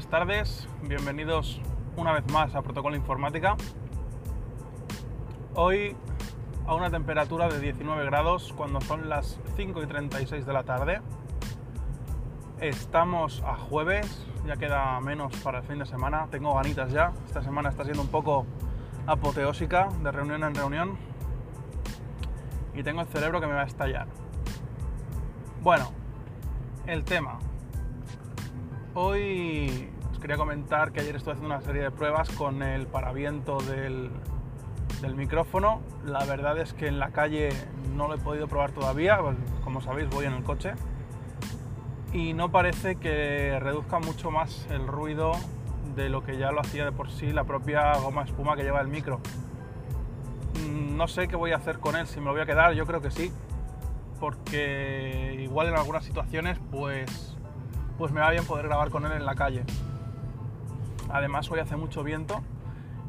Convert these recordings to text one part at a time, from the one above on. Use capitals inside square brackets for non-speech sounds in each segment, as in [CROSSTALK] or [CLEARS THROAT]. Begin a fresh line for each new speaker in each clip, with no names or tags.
buenas tardes, bienvenidos una vez más a Protocolo Informática. Hoy a una temperatura de 19 grados cuando son las 5 y 36 de la tarde. Estamos a jueves, ya queda menos para el fin de semana, tengo ganitas ya. Esta semana está siendo un poco apoteósica, de reunión en reunión. Y tengo el cerebro que me va a estallar. Bueno, el tema. Hoy os quería comentar que ayer estuve haciendo una serie de pruebas con el paraviento del, del micrófono. La verdad es que en la calle no lo he podido probar todavía, pues, como sabéis voy en el coche. Y no parece que reduzca mucho más el ruido de lo que ya lo hacía de por sí la propia goma espuma que lleva el micro. Mm, no sé qué voy a hacer con él, si me lo voy a quedar, yo creo que sí, porque igual en algunas situaciones pues pues me va bien poder grabar con él en la calle. Además hoy hace mucho viento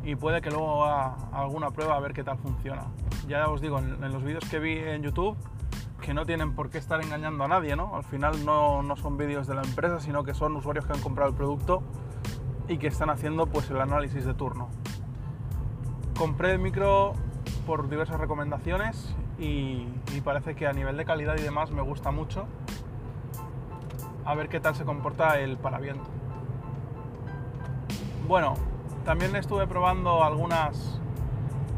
y puede que luego haga alguna prueba a ver qué tal funciona. Ya os digo, en, los vídeos que vi en YouTube, que no tienen por qué estar engañando a nadie, ¿no? Al final no, no son vídeos de la empresa, sino que son usuarios que han comprado el producto y que están haciendo pues el análisis de turno. Compré el micro por diversas recomendaciones y, y parece que a nivel de calidad y demás me gusta mucho a ver qué tal se comporta el paraviento. Bueno, también estuve probando algunas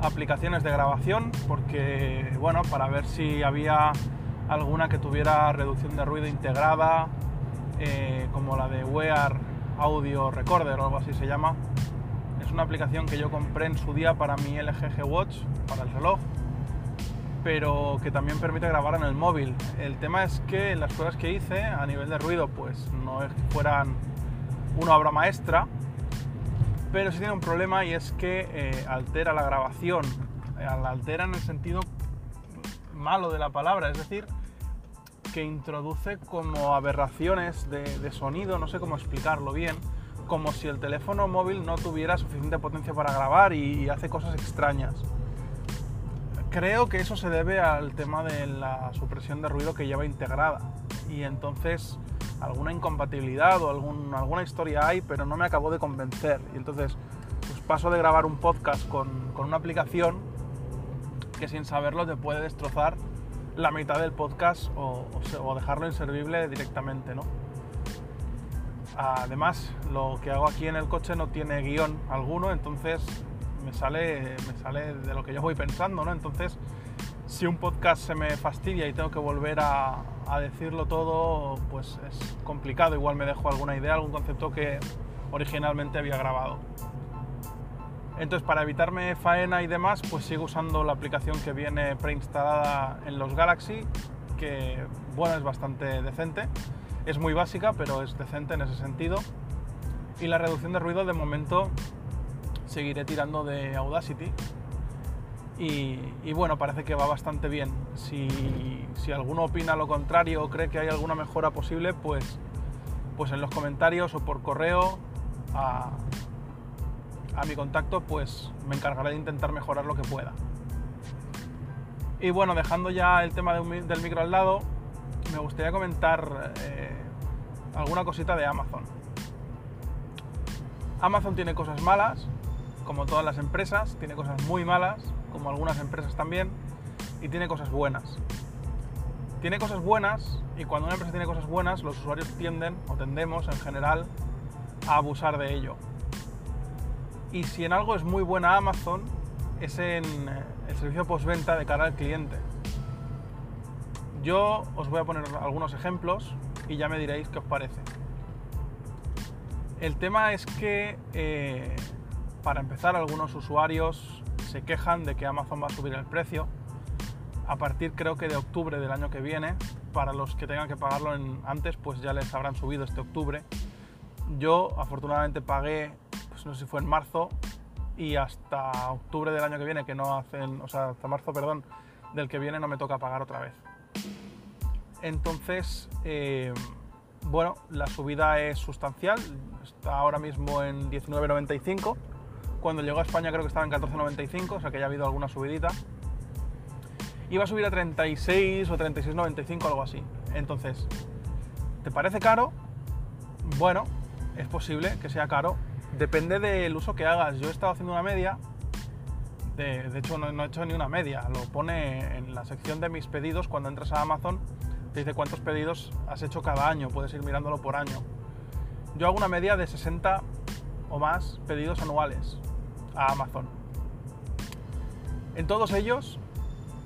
aplicaciones de grabación porque, bueno, para ver si había alguna que tuviera reducción de ruido integrada, eh, como la de Wear Audio Recorder o algo así se llama. Es una aplicación que yo compré en su día para mi LG Watch, para el reloj, pero que también permite grabar en el móvil. El tema es que las pruebas que hice a nivel de ruido, pues no es que fueran una obra maestra, pero sí tiene un problema y es que eh, altera la grabación. Eh, la altera en el sentido malo de la palabra, es decir, que introduce como aberraciones de, sonido, no sé cómo explicarlo bien, como si el teléfono móvil no tuviera suficiente potencia para grabar y hace cosas extrañas. Creo que eso se debe al tema de la supresión de ruido que lleva integrada. Y entonces alguna incompatibilidad o alguna historia hay, pero no me acabó de convencer. Y entonces pues paso de grabar un podcast con, una aplicación que sin saberlo te puede destrozar la mitad del podcast o, dejarlo inservible directamente, ¿no? Además, lo que hago aquí en el coche no tiene guion alguno, entonces me sale, me sale de lo que yo voy pensando, ¿no? Entonces, si un podcast se me fastidia y tengo que volver a, decirlo todo, pues es complicado. Igual me dejo alguna idea, algún concepto que originalmente había grabado. Entonces, para evitarme faena y demás, pues sigo usando la aplicación que viene preinstalada en los Galaxy, que, bueno, es bastante decente. Es muy básica, pero es decente en ese sentido. Y la reducción de ruido, de momento, seguiré tirando de Audacity. Y, bueno, parece que va bastante bien. Si, alguno opina lo contrario o cree que hay alguna mejora posible, pues, pues en los comentarios o por correo a, mi contacto, pues me encargaré de intentar mejorar lo que pueda. Y bueno, dejando ya el tema del micro al lado, me gustaría comentar eh, alguna cosita de Amazon. Amazon tiene cosas malas, como todas las empresas, tiene cosas muy malas, como algunas empresas también, y tiene cosas buenas. Tiene cosas buenas y cuando una empresa tiene cosas buenas, los usuarios tienden o tendemos en general a abusar de ello. Y si en algo es muy buena Amazon, es en eh, el servicio postventa de cara al cliente. Yo os voy a poner algunos ejemplos y ya me diréis qué os parece. El tema es que eh, para empezar, algunos usuarios se quejan de que Amazon va a subir el precio a partir creo que de octubre del año que viene. Para los que tengan que pagarlo antes, pues ya les habrán subido este octubre. Yo afortunadamente pagué, pues no sé si fue en marzo y hasta octubre del año que viene, que no hacen, o sea, hasta marzo, perdón, del que viene no me toca pagar otra vez. Entonces, eh, bueno, la subida es sustancial, está ahora mismo en 19.95 cuando llegó a España creo que estaba en 14.95, o sea que ya ha habido alguna subidita. Iba a subir a 36 o 36.95, algo así. Entonces, ¿te parece caro? Bueno, es posible que sea caro. Depende del uso que hagas. Yo he estado haciendo una media. De, hecho, no, no he hecho ni una media. Lo pone en la sección de mis pedidos cuando entras a Amazon. Te dice cuántos pedidos has hecho cada año. Puedes ir mirándolo por año. Yo hago una media de 60 o más pedidos anuales a Amazon. En todos ellos,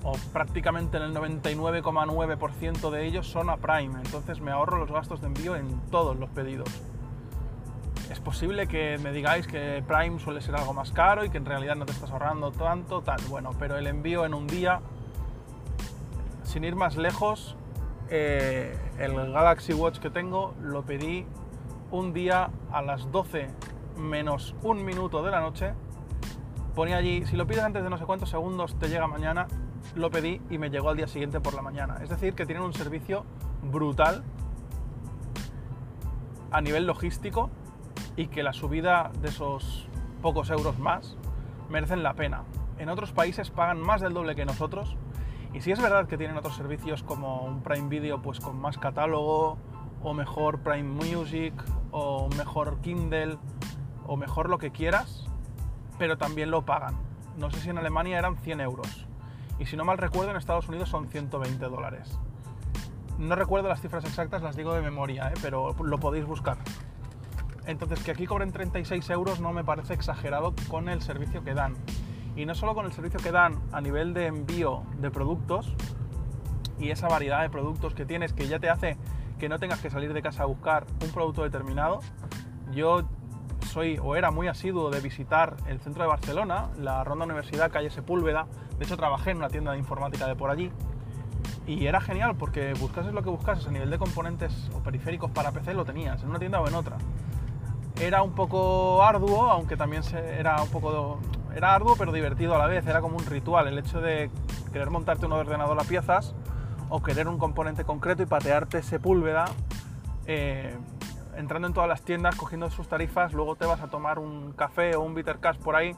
o prácticamente en el 99,9% de ellos, son a Prime. Entonces me ahorro los gastos de envío en todos los pedidos. Es posible que me digáis que Prime suele ser algo más caro y que en realidad no te estás ahorrando tanto, tal. Bueno, pero el envío en un día, sin ir más lejos, eh, el Galaxy Watch que tengo lo pedí un día a las 12 menos un minuto de la noche. Ponía allí, si lo pides antes de no sé cuántos segundos, te llega mañana. Lo pedí y me llegó al día siguiente por la mañana. Es decir, que tienen un servicio brutal a nivel logístico y que la subida de esos pocos euros más merecen la pena. En otros países pagan más del doble que nosotros y si es verdad que tienen otros servicios como un Prime Video pues con más catálogo o mejor Prime Music o mejor Kindle o mejor lo que quieras, pero también lo pagan. No sé si en Alemania eran 100 euros. Y si no mal recuerdo, en Estados Unidos son 120 dólares. No recuerdo las cifras exactas, las digo de memoria, ¿eh? pero lo podéis buscar. Entonces, que aquí cobren 36 euros no me parece exagerado con el servicio que dan. Y no solo con el servicio que dan a nivel de envío de productos y esa variedad de productos que tienes que ya te hace que no tengas que salir de casa a buscar un producto determinado. Yo soy o era muy asiduo de visitar el centro de Barcelona, la Ronda Universidad, calle Sepúlveda. De hecho, trabajé en una tienda de informática de por allí. Y era genial porque buscases lo que buscases a nivel de componentes o periféricos para PC, lo tenías, en una tienda o en otra. Era un poco arduo, aunque también era un poco... Era arduo pero divertido a la vez, era como un ritual el hecho de querer montarte un ordenador a piezas o querer un componente concreto y patearte Sepúlveda. Eh, entrando en todas las tiendas, cogiendo sus tarifas, luego te vas a tomar un café o un bitter cash por ahí,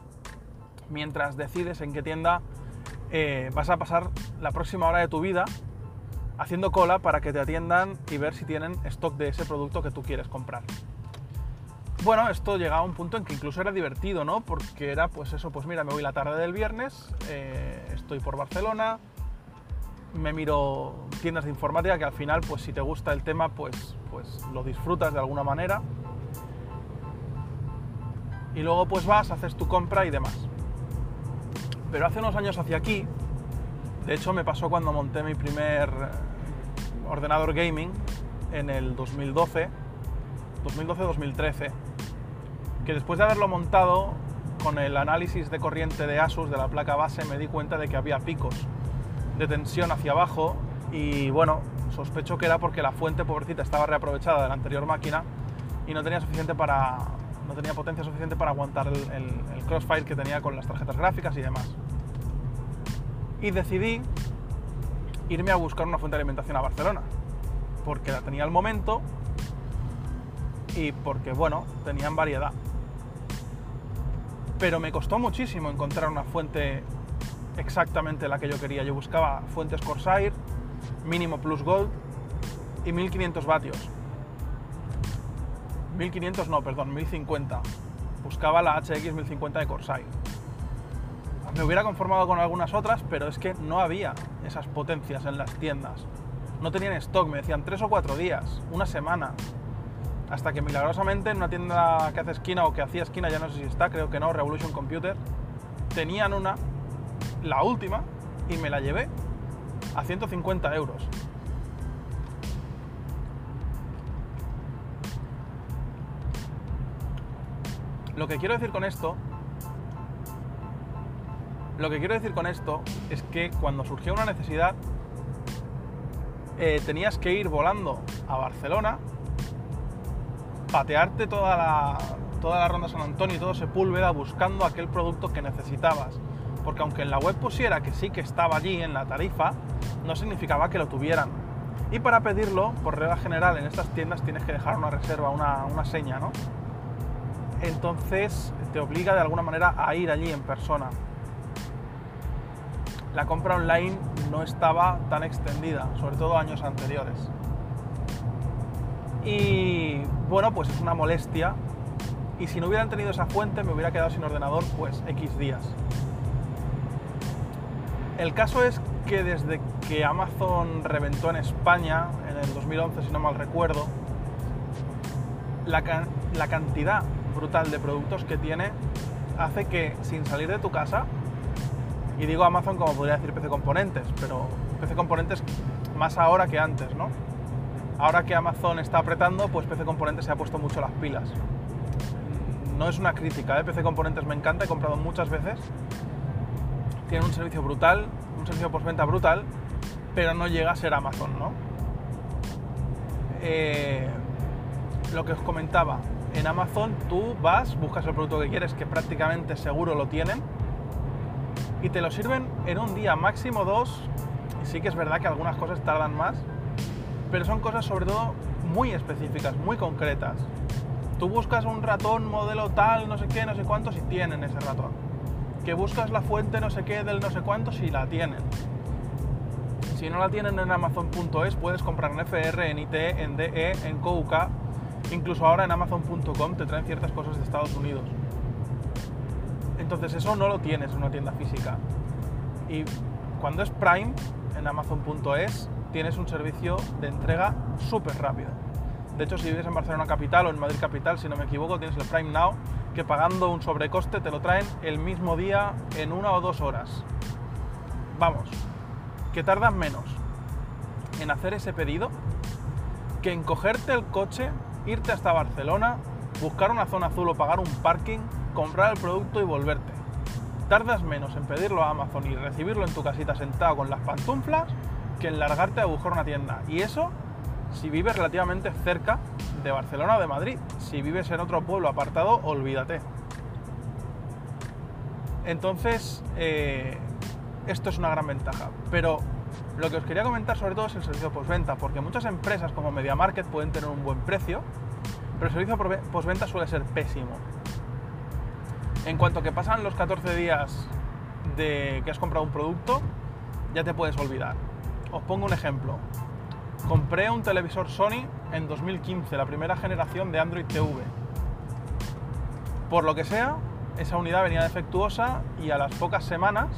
mientras decides en qué tienda eh, vas a pasar la próxima hora de tu vida haciendo cola para que te atiendan y ver si tienen stock de ese producto que tú quieres comprar. Bueno, esto llegaba a un punto en que incluso era divertido, ¿no? Porque era pues eso, pues mira, me voy la tarde del viernes, eh, estoy por Barcelona, me miro tiendas de informática que al final, pues si te gusta el tema, pues, pues lo disfrutas de alguna manera. Y luego pues vas, haces tu compra y demás. Pero hace unos años hacia aquí, de hecho me pasó cuando monté mi primer ordenador gaming en el 2012, 2012-2013, que después de haberlo montado, con el análisis de corriente de Asus de la placa base me di cuenta de que había picos de tensión hacia abajo y bueno, sospecho que era porque la fuente pobrecita estaba reaprovechada de la anterior máquina y no tenía suficiente para no tenía potencia suficiente para aguantar el, el crossfire que tenía con las tarjetas gráficas y demás. Y decidí irme a buscar una fuente de alimentación a Barcelona, porque la tenía al momento y porque, bueno, tenían variedad. Pero me costó muchísimo encontrar una fuente exactamente la que yo quería. Yo buscaba fuentes Corsair, mínimo plus gold y 1500 vatios. 1500 no, perdón, 1050. Buscaba la HX 1050 de Corsair. Me hubiera conformado con algunas otras, pero es que no había esas potencias en las tiendas. No tenían stock, me decían tres o cuatro días, una semana. Hasta que milagrosamente en una tienda que hace esquina o que hacía esquina, ya no sé si está, creo que no, Revolution Computer, tenían una la última, y me la llevé a 150 euros. Lo que quiero decir con esto, lo que quiero decir con esto es que cuando surgió una necesidad, eh, tenías que ir volando a Barcelona, patearte toda la, toda la ronda San Antonio y todo Sepúlveda buscando aquel producto que necesitabas porque aunque en la web pusiera que sí que estaba allí en la tarifa, no significaba que lo tuvieran. Y para pedirlo, por regla general, en estas tiendas tienes que dejar una reserva, una, una seña, ¿no? Entonces te obliga de alguna manera a ir allí en persona. La compra online no estaba tan extendida, sobre todo años anteriores. Y bueno, pues es una molestia. Y si no hubieran tenido esa fuente, me hubiera quedado sin ordenador pues X días. El caso es que desde que Amazon reventó en España, en el 2011 si no mal recuerdo, la, la cantidad brutal de productos que tiene hace que sin salir de tu casa, y digo Amazon como podría decir PC Componentes, pero PC Componentes más ahora que antes, ¿no? Ahora que Amazon está apretando, pues PC Componentes se ha puesto mucho las pilas. No es una crítica, ¿eh? PC Componentes me encanta, he comprado muchas veces. Tiene un servicio brutal, un servicio postventa brutal, pero no llega a ser Amazon, ¿no? Eh, lo que os comentaba, en Amazon tú vas, buscas el producto que quieres, que prácticamente seguro lo tienen, y te lo sirven en un día, máximo dos. Y sí que es verdad que algunas cosas tardan más, pero son cosas sobre todo muy específicas, muy concretas. Tú buscas un ratón modelo tal, no sé qué, no sé cuántos y tienen ese ratón. Que buscas la fuente no sé qué del no sé cuántos y la tienen. Si no la tienen en Amazon.es, puedes comprar en FR, en IT, en DE, en KUK Incluso ahora en Amazon.com te traen ciertas cosas de Estados Unidos. Entonces eso no lo tienes en una tienda física. Y cuando es Prime, en Amazon.es, tienes un servicio de entrega súper rápido. De hecho, si vives en Barcelona Capital o en Madrid Capital, si no me equivoco, tienes el Prime Now, que pagando un sobrecoste te lo traen el mismo día en una o dos horas. Vamos, que tardan menos en hacer ese pedido que en cogerte el coche irte hasta Barcelona, buscar una zona azul o pagar un parking, comprar el producto y volverte. Tardas menos en pedirlo a Amazon y recibirlo en tu casita sentado con las pantuflas que en largarte a buscar una tienda. Y eso si vives relativamente cerca de Barcelona o de Madrid. Si vives en otro pueblo apartado, olvídate. Entonces, eh, esto es una gran ventaja. Pero lo que os quería comentar sobre todo es el servicio postventa, porque muchas empresas como MediaMarket pueden tener un buen precio, pero el servicio postventa suele ser pésimo. En cuanto que pasan los 14 días de que has comprado un producto, ya te puedes olvidar. Os pongo un ejemplo. Compré un televisor Sony en 2015, la primera generación de Android TV. Por lo que sea, esa unidad venía defectuosa y a las pocas semanas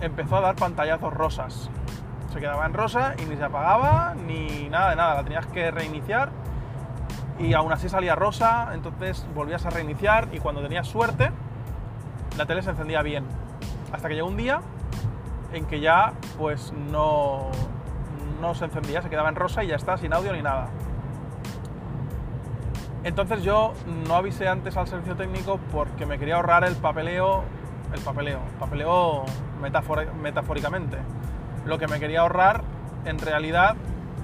empezó a dar pantallazos rosas. Se quedaba en rosa y ni se apagaba ni nada de nada. La tenías que reiniciar y aún así salía rosa, entonces volvías a reiniciar y cuando tenías suerte, la tele se encendía bien. Hasta que llegó un día en que ya pues no, no se encendía, se quedaba en rosa y ya está, sin audio ni nada. Entonces yo no avisé antes al servicio técnico porque me quería ahorrar el papeleo, el papeleo, papeleo metafóricamente. Lo que me quería ahorrar en realidad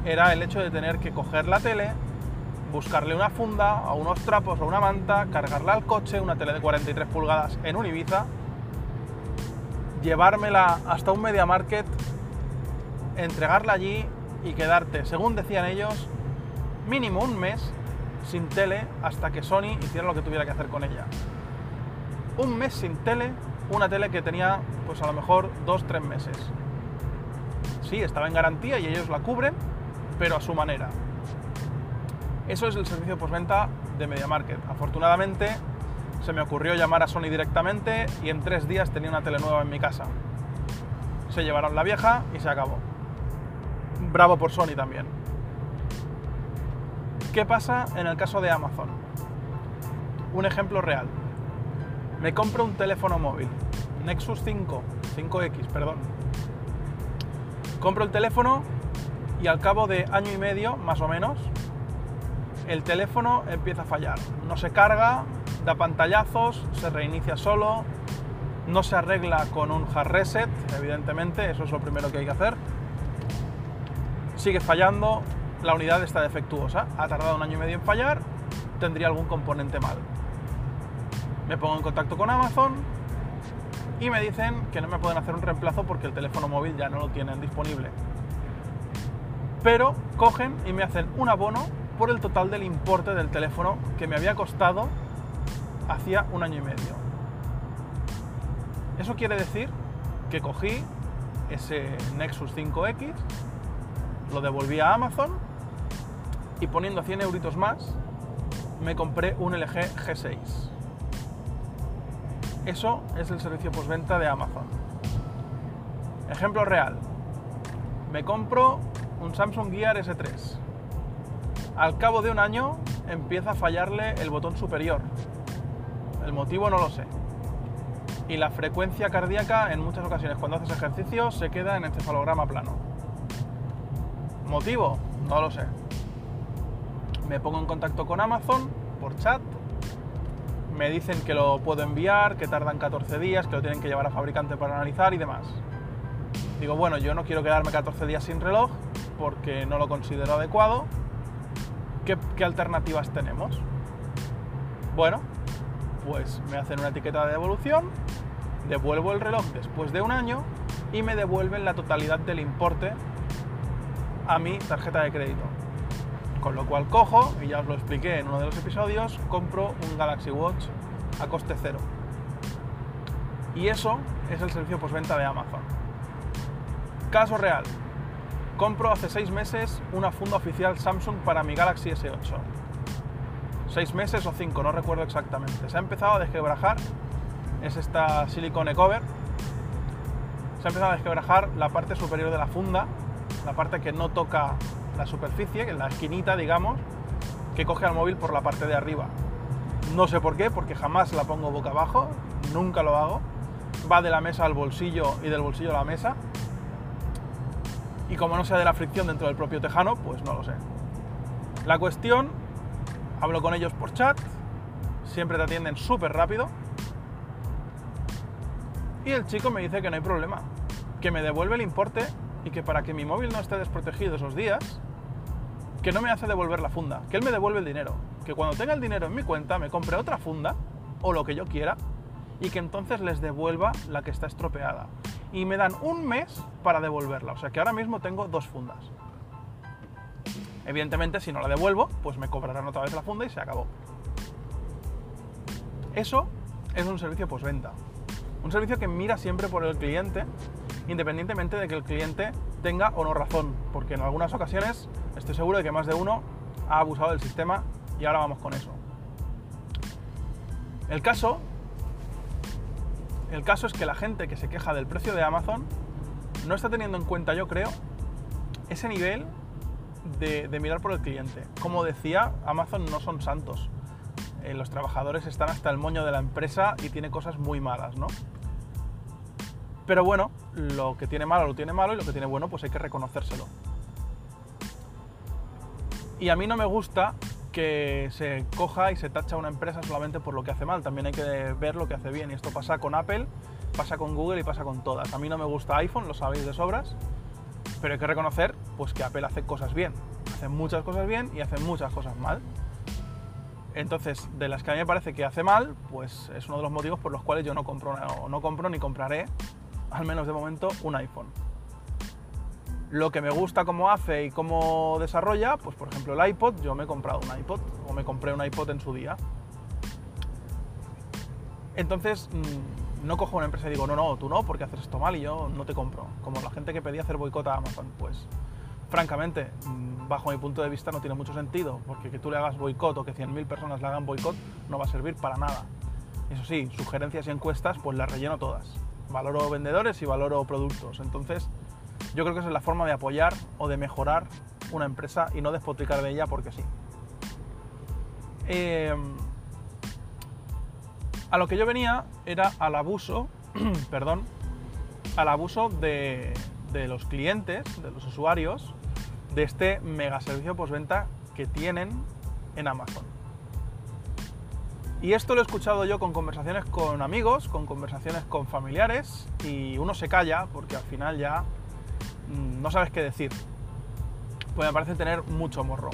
era el hecho de tener que coger la tele, buscarle una funda, a unos trapos o una manta, cargarla al coche, una tele de 43 pulgadas en un Ibiza, llevármela hasta un Media Market, entregarla allí y quedarte, según decían ellos, mínimo un mes sin tele hasta que Sony hiciera lo que tuviera que hacer con ella. Un mes sin tele una tele que tenía pues a lo mejor dos, tres meses. Sí, estaba en garantía y ellos la cubren, pero a su manera. Eso es el servicio postventa de MediaMarket. Afortunadamente se me ocurrió llamar a Sony directamente y en tres días tenía una tele nueva en mi casa. Se llevaron la vieja y se acabó. Bravo por Sony también. ¿Qué pasa en el caso de Amazon? Un ejemplo real me compro un teléfono móvil, Nexus 5, 5X, perdón. Compro el teléfono y al cabo de año y medio, más o menos, el teléfono empieza a fallar. No se carga, da pantallazos, se reinicia solo, no se arregla con un hard reset, evidentemente, eso es lo primero que hay que hacer. Sigue fallando, la unidad está defectuosa, ha tardado un año y medio en fallar, tendría algún componente mal me pongo en contacto con Amazon y me dicen que no me pueden hacer un reemplazo porque el teléfono móvil ya no lo tienen disponible. Pero cogen y me hacen un abono por el total del importe del teléfono que me había costado hacía un año y medio. Eso quiere decir que cogí ese Nexus 5X, lo devolví a Amazon y poniendo 100 euritos más, me compré un LG G6. Eso es el servicio postventa de Amazon. Ejemplo real. Me compro un Samsung Gear S3. Al cabo de un año empieza a fallarle el botón superior. El motivo no lo sé. Y la frecuencia cardíaca en muchas ocasiones cuando haces ejercicio se queda en encefalograma plano. ¿Motivo? No lo sé. Me pongo en contacto con Amazon por chat. Me dicen que lo puedo enviar, que tardan 14 días, que lo tienen que llevar a fabricante para analizar y demás. Digo, bueno, yo no quiero quedarme 14 días sin reloj porque no lo considero adecuado. ¿Qué, alternativas tenemos? Bueno, pues me hacen una etiqueta de devolución, devuelvo el reloj después de un año y me devuelven la totalidad del importe a mi tarjeta de crédito. Con lo cual cojo, y ya os lo expliqué en uno de los episodios, compro un Galaxy Watch a coste cero. Y eso es el servicio postventa de Amazon. Caso real. Compro hace seis meses una funda oficial Samsung para mi Galaxy S8. Seis meses o cinco, no recuerdo exactamente. Se ha empezado a desquebrajar, es esta silicone cover. Se ha empezado a desquebrajar la parte superior de la funda, la parte que no toca la superficie, en la esquinita, digamos, que coge al móvil por la parte de arriba. No sé por qué, porque jamás la pongo boca abajo, nunca lo hago. Va de la mesa al bolsillo y del bolsillo a la mesa. Y como no sea de la fricción dentro del propio tejano, pues no lo sé. La cuestión, hablo con ellos por chat, siempre te atienden súper rápido. Y el chico me dice que no hay problema, que me devuelve el importe y que para que mi móvil no esté desprotegido esos días, que no me hace devolver la funda, que él me devuelve el dinero, que cuando tenga el dinero en mi cuenta me compre otra funda o lo que yo quiera y que entonces les devuelva la que está estropeada. Y me dan un mes para devolverla, o sea que ahora mismo tengo dos fundas. Evidentemente si no la devuelvo, pues me cobrarán otra vez la funda y se acabó. Eso es un servicio postventa. Un servicio que mira siempre por el cliente, independientemente de que el cliente tenga o no razón, porque en algunas ocasiones estoy seguro de que más de uno ha abusado del sistema y ahora vamos con eso. El caso, el caso es que la gente que se queja del precio de Amazon no está teniendo en cuenta, yo creo, ese nivel de, mirar por el cliente. Como decía, Amazon no son santos. Eh, los trabajadores están hasta el moño de la empresa y tiene cosas muy malas, ¿no? Pero bueno, lo que tiene malo lo tiene malo y lo que tiene bueno pues hay que reconocérselo. Y a mí no me gusta que se coja y se tacha una empresa solamente por lo que hace mal, también hay que ver lo que hace bien y esto pasa con Apple, pasa con Google y pasa con todas. A mí no me gusta iPhone, lo sabéis de sobras, pero hay que reconocer pues que Apple hace cosas bien, hace muchas cosas bien y hace muchas cosas mal. Entonces, de las que a mí me parece que hace mal, pues es uno de los motivos por los cuales yo no compro, no compro ni compraré, al menos de momento, un iPhone. Lo que me gusta cómo hace y cómo desarrolla, pues por ejemplo el iPod, yo me he comprado un iPod o me compré un iPod en su día. Entonces, mm, no cojo una empresa y digo, no, no, tú no, porque haces esto mal y yo no te compro. Como la gente que pedía hacer boicot a Amazon, pues francamente, mm, bajo mi punto de vista no tiene mucho sentido, porque que tú le hagas boicot o que 100.000 personas le hagan boicot no va a servir para nada. Eso sí, sugerencias y encuestas, pues las relleno todas. Valoro vendedores y valoro productos. Entonces, yo creo que esa es la forma de apoyar o de mejorar una empresa y no despotricar de ella porque sí. Eh, a lo que yo venía era al abuso, [CLEARS THROAT] perdón, al abuso de, de los clientes, de los usuarios, de este mega servicio postventa que tienen en Amazon. Y esto lo he escuchado yo con conversaciones con amigos, con conversaciones con familiares, y uno se calla porque al final ya mm, no sabes qué decir. Pues me parece tener mucho morro.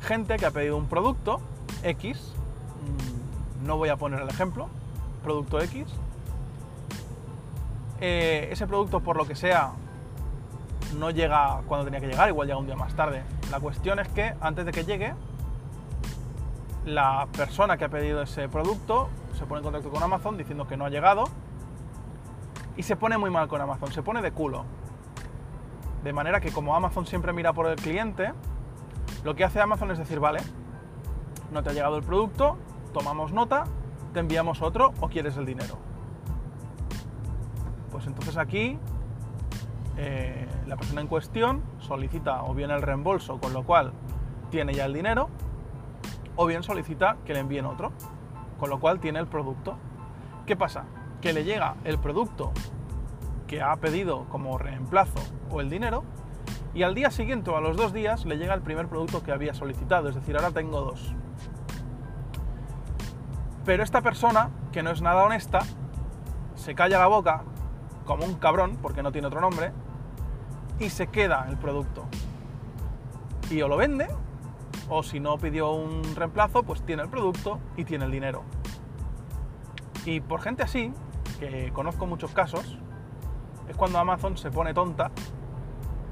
Gente que ha pedido un producto X, mm, no voy a poner el ejemplo, producto X. Eh, ese producto, por lo que sea, no llega cuando tenía que llegar, igual llega un día más tarde. La cuestión es que antes de que llegue, la persona que ha pedido ese producto se pone en contacto con Amazon diciendo que no ha llegado y se pone muy mal con Amazon, se pone de culo. De manera que como Amazon siempre mira por el cliente, Lo que hace Amazon es decir, vale, no te ha llegado el producto, tomamos nota, te enviamos otro o quieres el dinero. Pues entonces aquí eh, la persona en cuestión solicita o bien el reembolso, con lo cual tiene ya el dinero, o bien solicita que le envíen otro, con lo cual tiene el producto. ¿Qué pasa? Que le llega el producto que ha pedido como reemplazo o el dinero, y al día siguiente o a los dos días le llega el primer producto que había solicitado, es decir, ahora tengo dos. Pero esta persona, que no es nada honesta, se calla la boca como un cabrón, porque no tiene otro nombre, y se queda el producto. Y o lo vende, o si no pidió un reemplazo, pues tiene el producto y tiene el dinero. Y por gente así, que conozco muchos casos, es cuando Amazon se pone tonta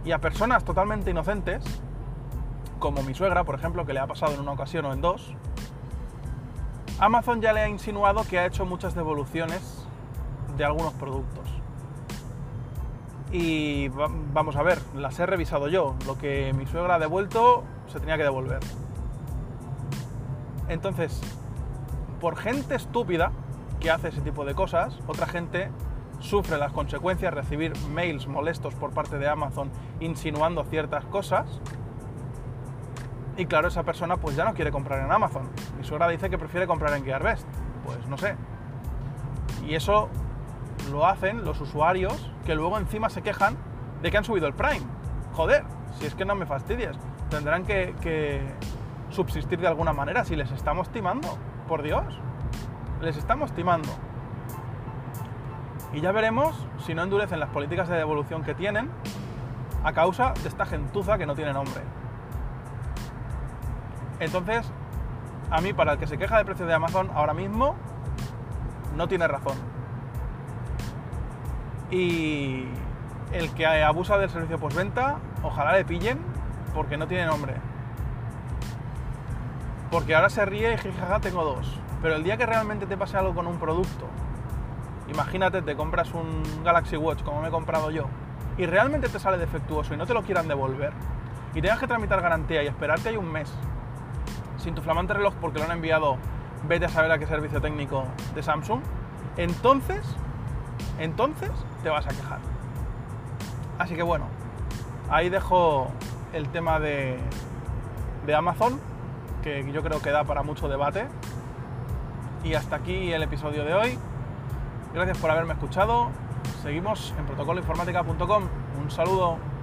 y a personas totalmente inocentes, como mi suegra, por ejemplo, que le ha pasado en una ocasión o en dos, Amazon ya le ha insinuado que ha hecho muchas devoluciones de algunos productos. Y vamos a ver, las he revisado yo. Lo que mi suegra ha devuelto se tenía que devolver. Entonces, por gente estúpida que hace ese tipo de cosas, otra gente sufre las consecuencias, recibir mails molestos por parte de Amazon insinuando ciertas cosas. Y claro, esa persona pues ya no quiere comprar en Amazon. Mi suegra dice que prefiere comprar en GearBest. Pues no sé. Y eso lo hacen los usuarios que luego encima se quejan de que han subido el Prime. Joder, si es que no me fastidies. Tendrán que, subsistir de alguna manera si les estamos timando. Por Dios. Les estamos timando. Y ya veremos si no endurecen las políticas de devolución que tienen a causa de esta gentuza que no tiene nombre. Entonces, a mí, para el que se queja del precio de Amazon ahora mismo, no tiene razón. Y el que abusa del servicio postventa, ojalá le pillen porque no tiene nombre. Porque ahora se ríe y jijaja, tengo dos. Pero el día que realmente te pase algo con un producto Imagínate, te compras un Galaxy Watch como me he comprado yo y realmente te sale defectuoso y no te lo quieran devolver y tengas que tramitar garantía y esperarte ahí un mes sin tu flamante reloj porque lo han enviado, vete a saber a qué servicio técnico de Samsung, entonces, entonces te vas a quejar. Así que bueno, ahí dejo el tema de, de Amazon, que yo creo que da para mucho debate. Y hasta aquí el episodio de hoy. Gracias por haberme escuchado. Seguimos en protocoloinformática.com. Un saludo.